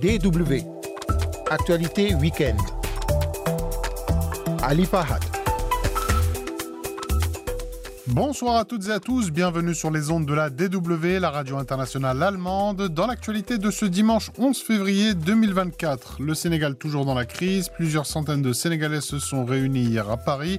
DW. Actualité week-end. Ali Fahad. Bonsoir à toutes et à tous, bienvenue sur les ondes de la DW, la radio internationale allemande. Dans l'actualité de ce dimanche 11 février 2024, le Sénégal toujours dans la crise, plusieurs centaines de Sénégalais se sont réunis hier à Paris.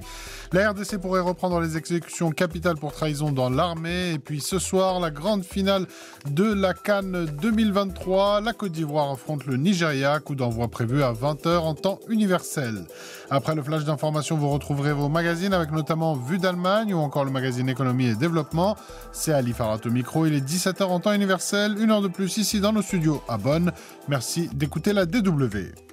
La RDC pourrait reprendre les exécutions capitales pour trahison dans l'armée. Et puis ce soir, la grande finale de la Cannes 2023. La Côte d'Ivoire affronte le Nigeria, coup d'envoi prévu à 20h en temps universel. Après le flash d'information, vous retrouverez vos magazines avec notamment Vue d'Allemagne ou encore le magazine Économie et Développement. C'est Ali Farhat au micro. Il est 17h en temps universel. Une heure de plus ici dans nos studios à Bonn. Merci d'écouter la DW.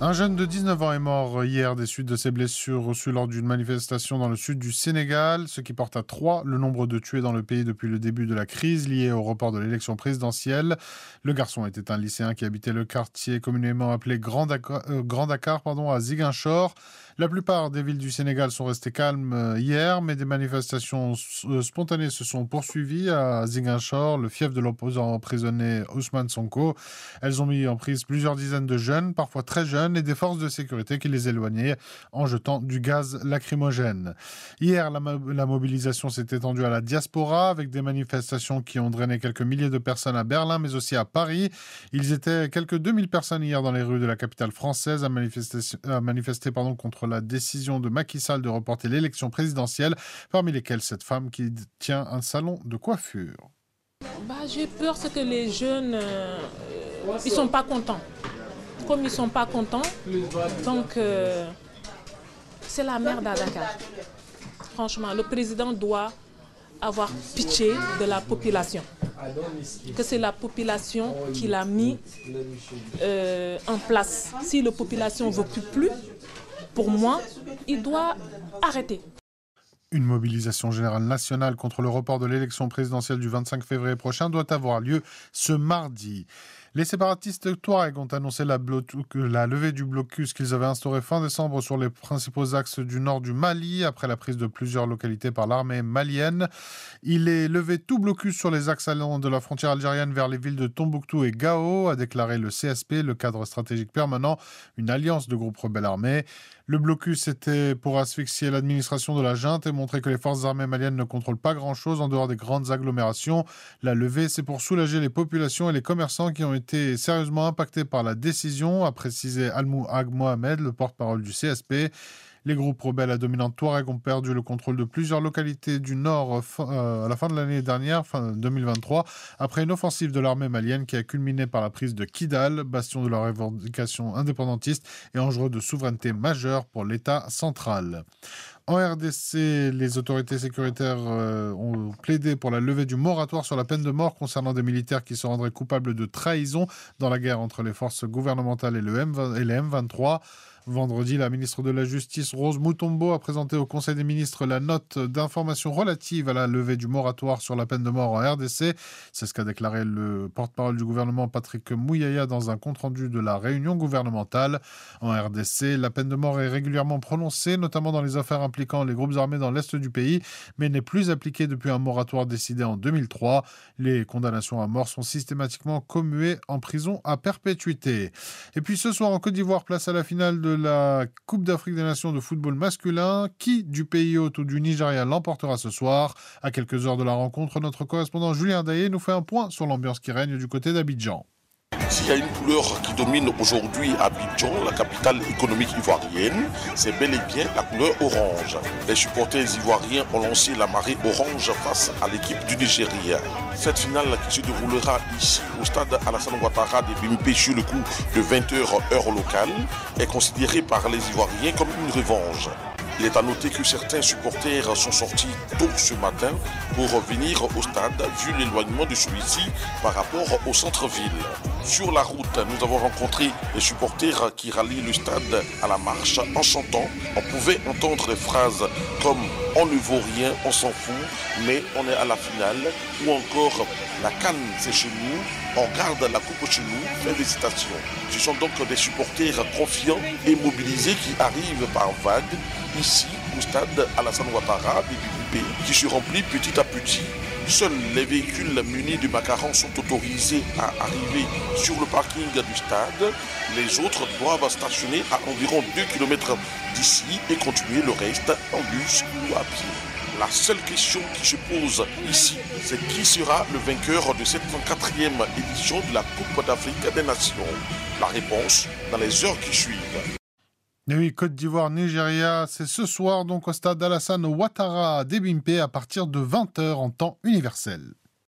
Un jeune de 19 ans est mort hier des suites de ses blessures reçues lors d'une manifestation dans le sud du Sénégal, ce qui porte à trois le nombre de tués dans le pays depuis le début de la crise liée au report de l'élection présidentielle. Le garçon était un lycéen qui habitait le quartier communément appelé Grand Dakar, euh, Grand Dakar pardon, à Ziguinchor. La plupart des villes du Sénégal sont restées calmes euh, hier, mais des manifestations euh, spontanées se sont poursuivies à Ziguinchor, le fief de l'opposant emprisonné Ousmane Sonko. Elles ont mis en prise plusieurs dizaines de jeunes, parfois très jeunes, et des forces de sécurité qui les éloignaient en jetant du gaz lacrymogène. Hier, la, mobilisation s'est étendue à la diaspora avec des manifestations qui ont drainé quelques milliers de personnes à Berlin, mais aussi à Paris. Ils étaient quelques 2000 personnes hier dans les rues de la capitale française à manifester, à manifester pardon, contre la décision de Macky Sall de reporter l'élection présidentielle, parmi lesquelles cette femme qui tient un salon de coiffure. Bah, J'ai peur c'est que les jeunes, euh, ils sont pas contents. Comme ils sont pas contents, donc euh, c'est la merde à Dakar. Franchement, le président doit avoir pitié de la population. Que c'est la population qui l'a mis euh, en place. Si la population ne veut plus, pour moi, il doit arrêter. Une mobilisation générale nationale contre le report de l'élection présidentielle du 25 février prochain doit avoir lieu ce mardi. Les séparatistes Touareg ont annoncé la, levée du blocus qu'ils avaient instauré fin décembre sur les principaux axes du nord du Mali après la prise de plusieurs localités par l'armée malienne. Il est levé tout blocus sur les axes allant de la frontière algérienne vers les villes de Tombouctou et Gao, a déclaré le CSP, le cadre stratégique permanent, une alliance de groupes rebelles armés. Le blocus était pour asphyxier l'administration de la junte et montrer que les forces armées maliennes ne contrôlent pas grand-chose en dehors des grandes agglomérations. La levée, c'est pour soulager les populations et les commerçants qui ont été sérieusement impactés par la décision, a précisé Almou Ag Mohamed, le porte-parole du CSP. Les groupes rebelles à dominante Touareg ont perdu le contrôle de plusieurs localités du nord euh, à la fin de l'année dernière, fin 2023, après une offensive de l'armée malienne qui a culminé par la prise de Kidal, bastion de la revendication indépendantiste et enjeu de souveraineté majeure pour l'État central. En RDC, les autorités sécuritaires euh, ont plaidé pour la levée du moratoire sur la peine de mort concernant des militaires qui se rendraient coupables de trahison dans la guerre entre les forces gouvernementales et les M23. Vendredi, la ministre de la Justice, Rose Moutombo, a présenté au Conseil des ministres la note d'information relative à la levée du moratoire sur la peine de mort en RDC. C'est ce qu'a déclaré le porte-parole du gouvernement, Patrick Mouyaya, dans un compte-rendu de la réunion gouvernementale. En RDC, la peine de mort est régulièrement prononcée, notamment dans les affaires impliquant les groupes armés dans l'est du pays, mais n'est plus appliquée depuis un moratoire décidé en 2003. Les condamnations à mort sont systématiquement commuées en prison à perpétuité. Et puis ce soir en Côte d'Ivoire, place à la finale de la Coupe d'Afrique des Nations de football masculin. Qui du pays hôte ou du Nigeria l'emportera ce soir? À quelques heures de la rencontre, notre correspondant Julien Daillé nous fait un point sur l'ambiance qui règne du côté d'Abidjan. S'il y a une couleur qui domine aujourd'hui Abidjan, la capitale économique ivoirienne, c'est bel et bien la couleur orange. Les supporters ivoiriens ont lancé la marée orange face à l'équipe du Nigeria. Cette finale qui se déroulera ici au stade Alassane Ouattara de Bimpe sur le coup de 20h heure locale est considérée par les Ivoiriens comme une revanche. Il est à noter que certains supporters sont sortis tôt ce matin pour venir au stade vu l'éloignement de celui-ci par rapport au centre-ville. Sur la route, nous avons rencontré les supporters qui rallient le stade à la marche en chantant. On pouvait entendre des phrases comme on ne vaut rien, on s'en fout, mais on est à la finale ou encore la canne c'est chez nous, on garde la coupe chez nous, fin des. Ce sont donc des supporters confiants et mobilisés qui arrivent par vagues ici au stade Alassane Ouattara des qui se remplit petit à petit. Seuls les véhicules munis de macarons sont autorisés à arriver sur le parking du stade. Les autres doivent stationner à environ 2 km d'ici et continuer le reste en bus ou à pied. La seule question qui se pose ici, c'est qui sera le vainqueur de cette 34e édition de la Coupe d'Afrique des Nations? La réponse dans les heures qui suivent. Et oui, Côte d'Ivoire, Nigeria, c'est ce soir donc au stade Alassane Ouattara d'Ebimpe à partir de 20h en temps universel.